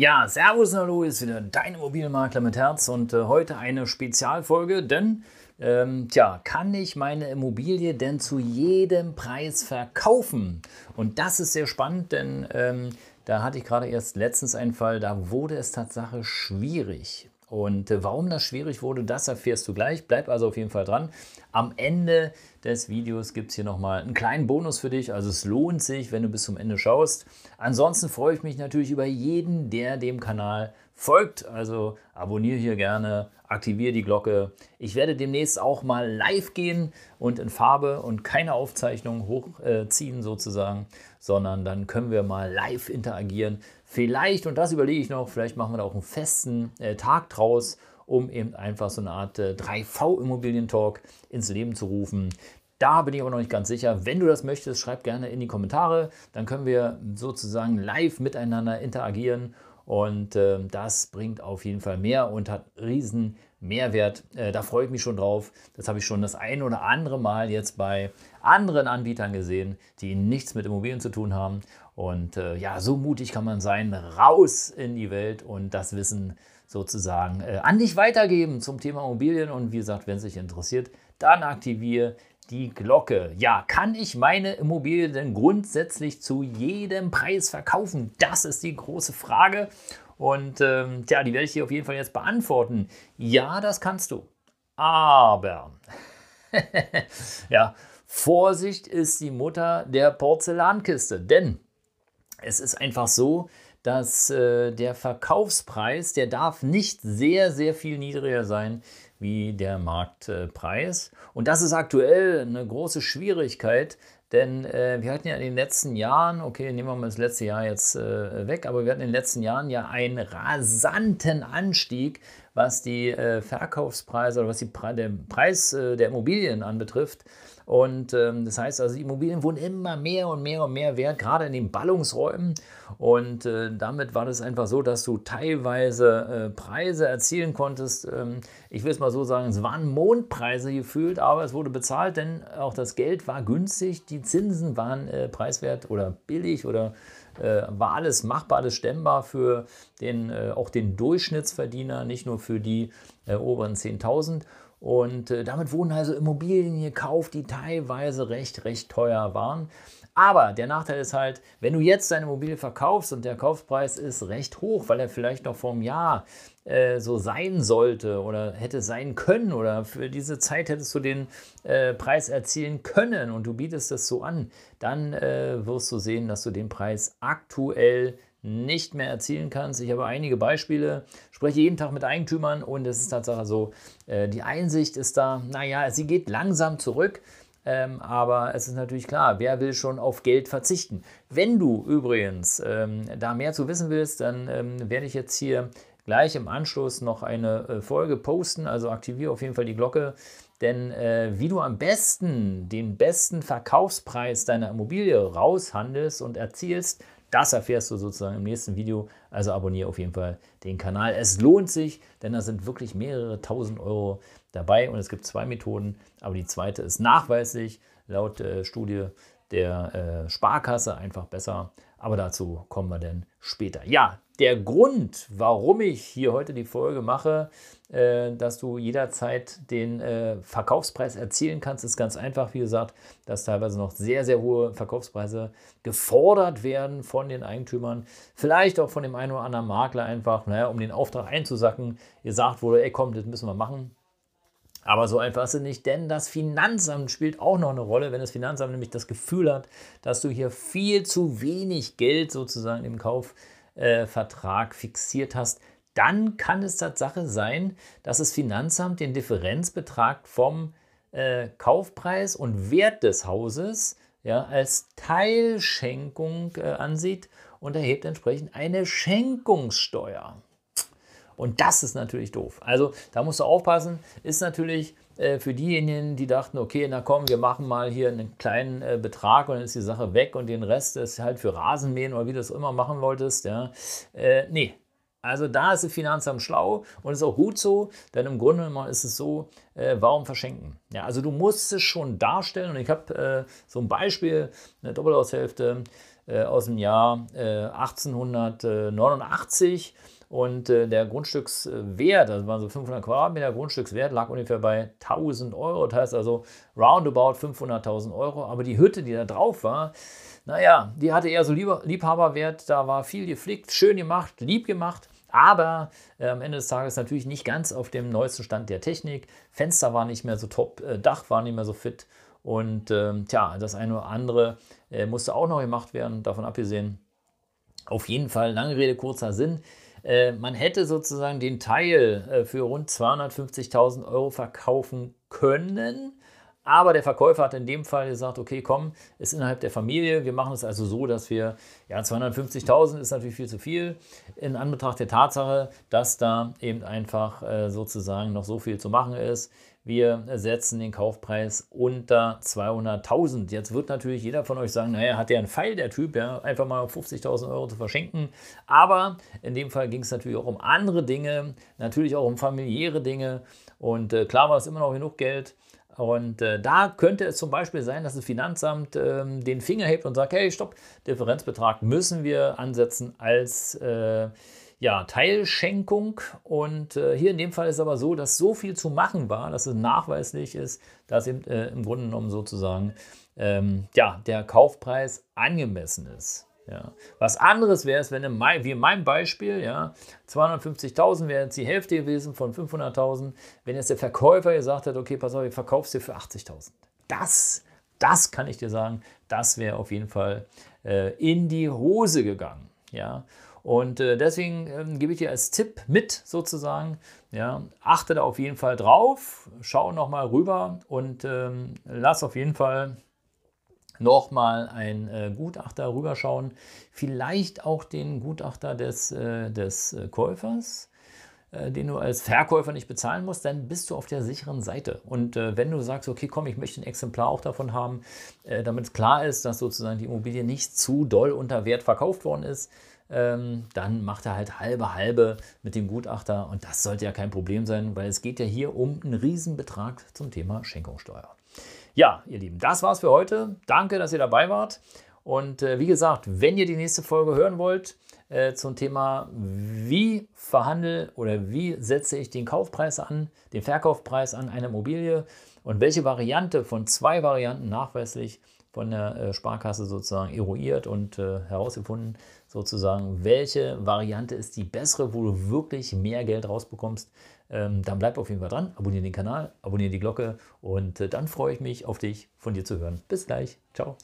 Ja, Servus, hallo, ist wieder dein Immobilienmakler mit Herz und äh, heute eine Spezialfolge, denn ähm, tja, kann ich meine Immobilie denn zu jedem Preis verkaufen? Und das ist sehr spannend, denn ähm, da hatte ich gerade erst letztens einen Fall, da wurde es tatsächlich schwierig. Und äh, warum das schwierig wurde, das erfährst du gleich. Bleib also auf jeden Fall dran. Am Ende des Videos gibt es hier nochmal einen kleinen Bonus für dich. Also es lohnt sich, wenn du bis zum Ende schaust. Ansonsten freue ich mich natürlich über jeden, der dem Kanal folgt. Also abonniere hier gerne, aktiviere die Glocke. Ich werde demnächst auch mal live gehen und in Farbe und keine Aufzeichnung hochziehen sozusagen, sondern dann können wir mal live interagieren. Vielleicht, und das überlege ich noch, vielleicht machen wir da auch einen festen äh, Tag draus, um eben einfach so eine Art äh, 3V-Immobilien-Talk ins Leben zu rufen. Da bin ich aber noch nicht ganz sicher. Wenn du das möchtest, schreib gerne in die Kommentare. Dann können wir sozusagen live miteinander interagieren. Und äh, das bringt auf jeden Fall mehr und hat riesen Mehrwert. Äh, da freue ich mich schon drauf. Das habe ich schon das ein oder andere Mal jetzt bei anderen Anbietern gesehen, die nichts mit Immobilien zu tun haben. Und äh, ja, so mutig kann man sein, raus in die Welt und das Wissen sozusagen äh, an dich weitergeben zum Thema Immobilien. Und wie gesagt, wenn es dich interessiert, dann aktiviere die Glocke. Ja, kann ich meine Immobilie denn grundsätzlich zu jedem Preis verkaufen? Das ist die große Frage. Und ähm, ja, die werde ich dir auf jeden Fall jetzt beantworten. Ja, das kannst du. Aber, ja, Vorsicht ist die Mutter der Porzellankiste. Denn es ist einfach so, dass äh, der Verkaufspreis, der darf nicht sehr, sehr viel niedriger sein wie der Marktpreis. Und das ist aktuell eine große Schwierigkeit, denn äh, wir hatten ja in den letzten Jahren, okay, nehmen wir mal das letzte Jahr jetzt äh, weg, aber wir hatten in den letzten Jahren ja einen rasanten Anstieg, was die äh, Verkaufspreise oder was die Pre der Preis äh, der Immobilien anbetrifft. Und ähm, das heißt also, die Immobilien wurden immer mehr und mehr und mehr wert, gerade in den Ballungsräumen. Und äh, damit war das einfach so, dass du teilweise äh, Preise erzielen konntest. Ähm, ich will es mal so sagen, es waren Mondpreise gefühlt, aber es wurde bezahlt, denn auch das Geld war günstig, die Zinsen waren äh, preiswert oder billig oder äh, war alles machbar, alles stemmbar für den, äh, auch den Durchschnittsverdiener, nicht nur für die äh, oberen 10.000. Und äh, damit wurden also Immobilien gekauft, die teilweise recht, recht teuer waren. Aber der Nachteil ist halt, wenn du jetzt deine Immobilie verkaufst und der Kaufpreis ist recht hoch, weil er vielleicht noch vor einem Jahr äh, so sein sollte oder hätte sein können oder für diese Zeit hättest du den äh, Preis erzielen können und du bietest es so an, dann äh, wirst du sehen, dass du den Preis aktuell nicht mehr erzielen kannst. Ich habe einige Beispiele, spreche jeden Tag mit Eigentümern und es ist tatsächlich so, äh, die Einsicht ist da, naja, sie geht langsam zurück. Ähm, aber es ist natürlich klar, wer will schon auf Geld verzichten? Wenn du übrigens ähm, da mehr zu wissen willst, dann ähm, werde ich jetzt hier gleich im Anschluss noch eine äh, Folge posten. Also aktiviere auf jeden Fall die Glocke. Denn äh, wie du am besten den besten Verkaufspreis deiner Immobilie raushandelst und erzielst, das erfährst du sozusagen im nächsten Video. Also abonniere auf jeden Fall den Kanal. Es lohnt sich, denn da sind wirklich mehrere tausend Euro dabei und es gibt zwei Methoden. Aber die zweite ist nachweislich laut äh, Studie der äh, Sparkasse einfach besser. Aber dazu kommen wir dann später. Ja, der Grund, warum ich hier heute die Folge mache, äh, dass du jederzeit den äh, Verkaufspreis erzielen kannst, ist ganz einfach. Wie gesagt, dass teilweise noch sehr, sehr hohe Verkaufspreise gefordert werden von den Eigentümern. Vielleicht auch von dem einen oder anderen Makler einfach, naja, um den Auftrag einzusacken. Gesagt wurde, ey komm, das müssen wir machen. Aber so einfach ist es nicht, denn das Finanzamt spielt auch noch eine Rolle, wenn das Finanzamt nämlich das Gefühl hat, dass du hier viel zu wenig Geld sozusagen im Kaufvertrag äh, fixiert hast, dann kann es Tatsache sein, dass das Finanzamt den Differenzbetrag vom äh, Kaufpreis und Wert des Hauses ja, als Teilschenkung äh, ansieht und erhebt entsprechend eine Schenkungssteuer. Und das ist natürlich doof. Also da musst du aufpassen, ist natürlich äh, für diejenigen, die dachten, okay, na komm, wir machen mal hier einen kleinen äh, Betrag und dann ist die Sache weg und den Rest ist halt für Rasenmähen oder wie du es immer machen wolltest. Ja. Äh, nee, also da ist das Finanzamt schlau und ist auch gut so, denn im Grunde genommen ist es so, äh, warum verschenken? Ja, also du musst es schon darstellen und ich habe äh, so ein Beispiel, eine Doppelhaushälfte äh, aus dem Jahr 1889 und äh, der Grundstückswert, das waren so 500 Quadratmeter Grundstückswert, lag ungefähr bei 1000 Euro. Das heißt also roundabout 500.000 Euro. Aber die Hütte, die da drauf war, naja, die hatte eher so Liebhaberwert. Da war viel geflickt, schön gemacht, lieb gemacht. Aber äh, am Ende des Tages natürlich nicht ganz auf dem neuesten Stand der Technik. Fenster war nicht mehr so top, äh, Dach war nicht mehr so fit. Und ähm, tja, das eine oder andere äh, musste auch noch gemacht werden, davon abgesehen. Auf jeden Fall, lange Rede, kurzer Sinn. Äh, man hätte sozusagen den Teil äh, für rund 250.000 Euro verkaufen können. Aber der Verkäufer hat in dem Fall gesagt, okay, komm, ist innerhalb der Familie. Wir machen es also so, dass wir, ja, 250.000 ist natürlich viel zu viel in Anbetracht der Tatsache, dass da eben einfach äh, sozusagen noch so viel zu machen ist. Wir setzen den Kaufpreis unter 200.000. Jetzt wird natürlich jeder von euch sagen, naja, hat der einen Pfeil, der Typ, ja, einfach mal 50.000 Euro zu verschenken. Aber in dem Fall ging es natürlich auch um andere Dinge, natürlich auch um familiäre Dinge. Und äh, klar war es immer noch genug Geld. Und äh, da könnte es zum Beispiel sein, dass das Finanzamt äh, den Finger hebt und sagt, hey, stopp, Differenzbetrag müssen wir ansetzen als äh, ja, Teilschenkung. Und äh, hier in dem Fall ist aber so, dass so viel zu machen war, dass es nachweislich ist, dass eben, äh, im Grunde genommen sozusagen ähm, ja, der Kaufpreis angemessen ist. Ja. Was anderes wäre es, wenn in mein, wie in meinem Beispiel, ja, 250.000 wäre jetzt die Hälfte gewesen von 500.000, wenn jetzt der Verkäufer gesagt hat, okay, pass auf, ich verkauf's dir für 80.000. Das, das kann ich dir sagen, das wäre auf jeden Fall äh, in die Hose gegangen. Ja. Und äh, deswegen ähm, gebe ich dir als Tipp mit sozusagen, ja, achte da auf jeden Fall drauf, schau nochmal rüber und ähm, lass auf jeden Fall nochmal ein äh, Gutachter rüberschauen, vielleicht auch den Gutachter des, äh, des äh, Käufers äh, den du als Verkäufer nicht bezahlen musst, dann bist du auf der sicheren Seite. Und äh, wenn du sagst, okay, komm, ich möchte ein Exemplar auch davon haben, äh, damit klar ist, dass sozusagen die Immobilie nicht zu doll unter Wert verkauft worden ist, ähm, dann macht er halt halbe halbe mit dem Gutachter und das sollte ja kein Problem sein, weil es geht ja hier um einen Riesenbetrag zum Thema Schenkungssteuer. Ja, ihr Lieben, das war's für heute. Danke, dass ihr dabei wart. Und äh, wie gesagt, wenn ihr die nächste Folge hören wollt äh, zum Thema, wie verhandle oder wie setze ich den Kaufpreis an, den Verkaufspreis an einer Immobilie und welche Variante von zwei Varianten nachweislich von der äh, Sparkasse sozusagen eruiert und äh, herausgefunden, sozusagen, welche Variante ist die bessere, wo du wirklich mehr Geld rausbekommst. Ähm, dann bleib auf jeden Fall dran, abonniere den Kanal, abonniere die Glocke und äh, dann freue ich mich auf dich, von dir zu hören. Bis gleich. Ciao.